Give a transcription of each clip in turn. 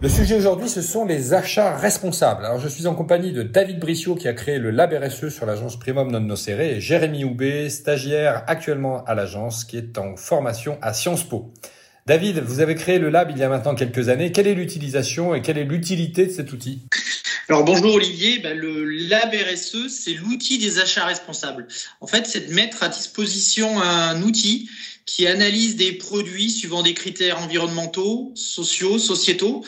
Le sujet aujourd'hui, ce sont les achats responsables. Alors, je suis en compagnie de David Brissot qui a créé le Lab RSE sur l'agence Primum Non Nocere et Jérémy Houbé, stagiaire actuellement à l'agence qui est en formation à Sciences Po. David, vous avez créé le Lab il y a maintenant quelques années. Quelle est l'utilisation et quelle est l'utilité de cet outil? Alors bonjour Olivier, ben, le Lab RSE, c'est l'outil des achats responsables. En fait, c'est de mettre à disposition un outil qui analyse des produits suivant des critères environnementaux, sociaux, sociétaux,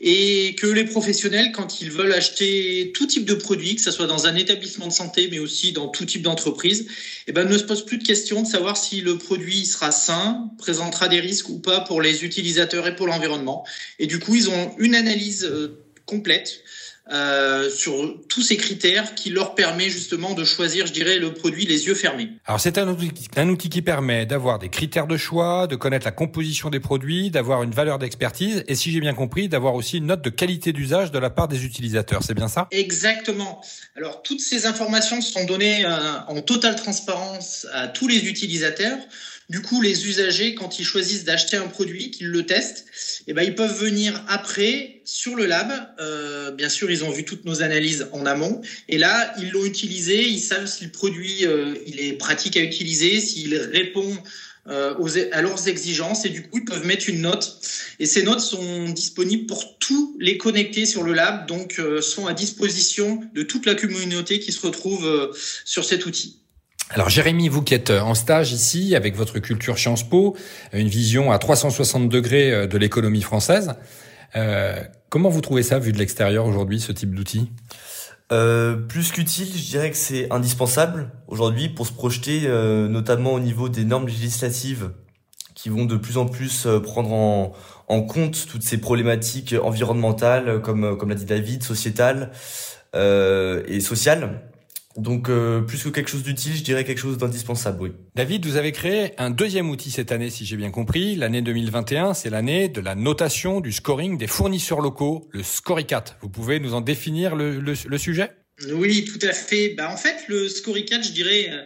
et que les professionnels, quand ils veulent acheter tout type de produit, que ce soit dans un établissement de santé, mais aussi dans tout type d'entreprise, eh ben, ne se posent plus de questions de savoir si le produit sera sain, présentera des risques ou pas pour les utilisateurs et pour l'environnement. Et du coup, ils ont une analyse euh, complète euh, sur tous ces critères qui leur permet justement de choisir, je dirais, le produit les yeux fermés. Alors c'est un outil, un outil qui permet d'avoir des critères de choix, de connaître la composition des produits, d'avoir une valeur d'expertise et si j'ai bien compris, d'avoir aussi une note de qualité d'usage de la part des utilisateurs. C'est bien ça? Exactement. Alors toutes ces informations sont données euh, en totale transparence à tous les utilisateurs. Du coup, les usagers, quand ils choisissent d'acheter un produit, qu'ils le testent, eh ben, ils peuvent venir après sur le lab. Euh, bien sûr, ils ont vu toutes nos analyses en amont. Et là, ils l'ont utilisé. Ils savent si le produit euh, il est pratique à utiliser, s'il répond euh, aux, à leurs exigences. Et du coup, ils peuvent mettre une note. Et ces notes sont disponibles pour tous les connectés sur le lab, donc sont à disposition de toute la communauté qui se retrouve sur cet outil. Alors Jérémy, vous qui êtes euh, en stage ici avec votre culture Sciences Po, euh, une vision à 360 degrés euh, de l'économie française, comment vous trouvez ça vu de l'extérieur aujourd'hui, ce type d'outil plus qu'utile, je dirais que c'est indispensable aujourd'hui pour se projeter, notamment au niveau des normes législatives qui vont de plus en plus prendre en, en compte toutes ces problématiques environnementales, comme comme l'a dit David, sociétales euh, et sociales. Donc euh, plus que quelque chose d'utile, je dirais quelque chose d'indispensable, oui. David, vous avez créé un deuxième outil cette année, si j'ai bien compris. L'année 2021, c'est l'année de la notation du scoring des fournisseurs locaux, le Scoricat. Vous pouvez nous en définir le, sujet? Oui, tout à fait. Bah, en fait, le Scoricat, je dirais, euh,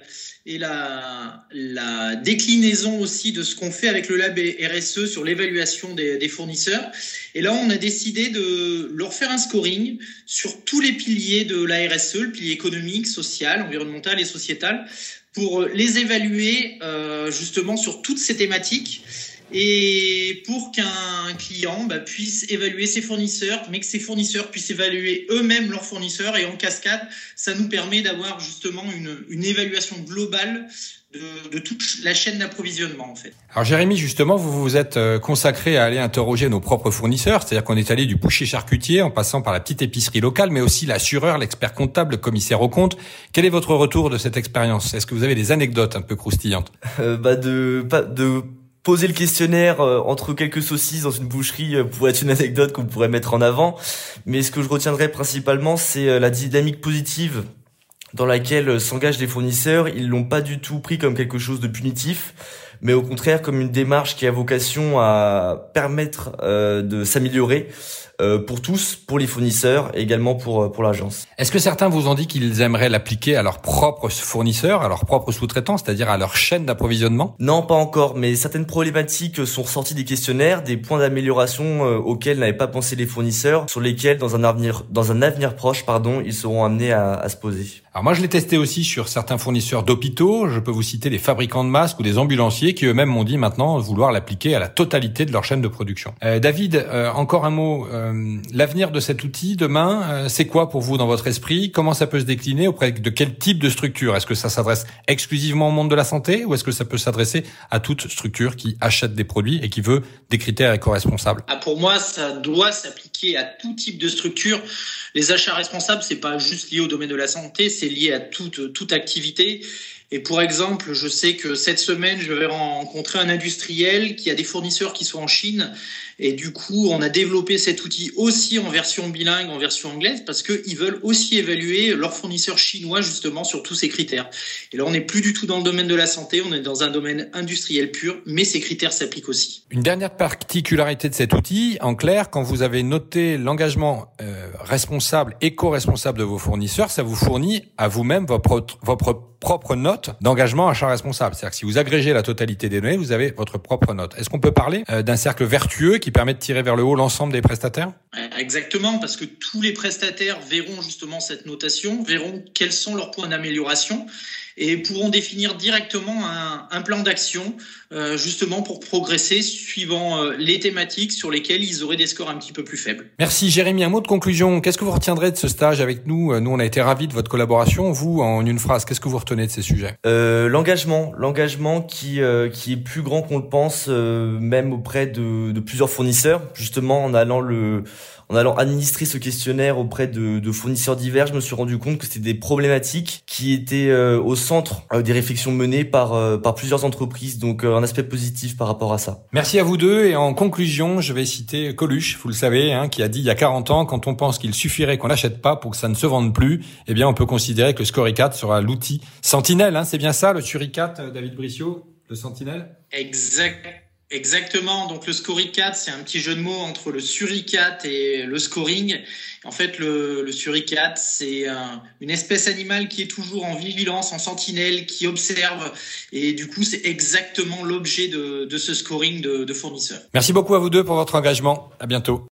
est la, la déclinaison aussi de ce qu'on fait avec le lab RSE sur l'évaluation des, des, fournisseurs. Et là, on a décidé de leur faire un scoring sur tous les piliers de la RSE, le pilier économique, social, environnemental et sociétal, pour les évaluer euh, justement sur toutes ces thématiques et pour qu'un client bah, puisse évaluer ses fournisseurs, mais que ses fournisseurs puissent évaluer eux-mêmes leurs fournisseurs. Et en cascade, ça nous permet d'avoir justement une, une évaluation globale de, de, toute la chaîne d'approvisionnement en fait. Alors Jérémy, justement, vous vous êtes euh, consacré à aller interroger nos propres fournisseurs, c'est-à-dire qu'on est allé du boucher charcutier en passant par la petite épicerie locale, mais aussi l'assureur, l'expert comptable, le commissaire au compte. Quel est votre retour de cette expérience? Est-ce que vous avez des anecdotes un peu croustillantes? Euh, Bah de pas de poser le questionnaire euh, entre quelques saucisses dans une boucherie euh, pourrait être une anecdote qu'on pourrait mettre en avant. Mais ce que je retiendrai principalement, c'est euh, la dynamique positive dans laquelle s'engagent les fournisseurs. Ils l'ont pas du tout pris comme quelque chose de punitif, mais au contraire comme une démarche qui a vocation à permettre de s'améliorer euh, pour tous, pour les fournisseurs et également pour euh, pour l'agence. Est-ce que certains vous ont dit qu'ils aimeraient l'appliquer à leurs propres fournisseurs, à leurs propres sous-traitants, c'est-à-dire à leur chaîne d'approvisionnement? Non, pas encore, mais certaines problématiques sont ressorties des questionnaires, des points d'amélioration euh, auxquels n'avaient pas pensé les fournisseurs, sur lesquels dans un avenir dans un avenir proche, pardon, ils seront amenés à, à se poser. Alors moi, je l'ai testé aussi sur certains fournisseurs d'hôpitaux. Je peux vous citer les fabricants de masques ou des ambulanciers qui eux-mêmes m'ont dit maintenant vouloir l'appliquer à la totalité de leur chaîne de production. Euh, David, euh, encore un mot. Euh, l'avenir de cet outil demain, euh, c'est quoi pour vous dans votre esprit? Comment ça peut se décliner? Auprès de quel type de structure? Est-ce que ça s'adresse exclusivement au monde de la santé ou est-ce que ça peut s'adresser à toute structure qui achète des produits et qui veut des critères éco-responsables? Ah, Pour moi, ça doit s'appliquer à tout type de structure. Les achats responsables, c'est pas juste lié au domaine de la santé, c'est lié à toute, toute activité. Et pour exemple, je sais que cette semaine, je vais rencontrer un industriel qui a des fournisseurs qui sont en Chine. Et du coup, on a développé cet outil aussi en version bilingue, en version anglaise, parce qu'ils veulent aussi évaluer leurs fournisseurs chinois justement sur tous ces critères. Et là, on n'est plus du tout dans le domaine de la santé, on est dans un domaine industriel pur, mais ces critères s'appliquent aussi. Une dernière particularité de cet outil, en clair, quand vous avez noté l'engagement euh, responsable, éco-responsable de vos fournisseurs, ça vous fournit à vous-même votre, votre propre note d'engagement achat responsable. C'est-à-dire que si vous agrégez la totalité des données, vous avez votre propre note. Est-ce qu'on peut parler euh, d'un cercle vertueux qui permet de tirer vers le haut l'ensemble des prestataires? Exactement, parce que tous les prestataires verront justement cette notation, verront quels sont leurs points d'amélioration et pourront définir directement un, un plan d'action euh, justement pour progresser suivant euh, les thématiques sur lesquelles ils auraient des scores un petit peu plus faibles. Merci Jérémy. Un mot de conclusion. Qu'est-ce que vous retiendrez de ce stage avec nous? Euh, Nous, on a été ravis de votre collaboration. Vous, en une phrase, qu'est-ce que vous de ces sujets? Euh, L'engagement, l'engagement qui qui est plus grand qu'on le pense, même auprès de plusieurs fournisseurs, justement en allant le en allant administrer ce questionnaire auprès de, de, fournisseurs divers, je me suis rendu compte que c'était des problématiques qui étaient euh, au centre euh, des réflexions menées par, euh, par plusieurs entreprises. Donc un aspect positif par rapport à ça. Merci à vous deux. Et en conclusion, je vais citer Coluche, vous le savez, hein, qui a dit il y a 40 ans, quand on pense qu'il suffirait qu'on n'achète pas pour que ça ne se vende plus, eh bien on peut considérer que le Scoricat sera l'outil Sentinelle. Hein, C'est bien ça, le Suricat, David Brissot, le Sentinelle? Exact. Exactement. Donc le Scoricat, c'est un petit jeu de mots entre le suricat et le scoring. En fait, le, le suricat, c'est une espèce animale qui est toujours en vigilance, en sentinelle, qui observe. Et du coup, c'est exactement l'objet de, de, ce scoring de, de fournisseurs. Merci beaucoup à vous deux pour votre engagement. À bientôt.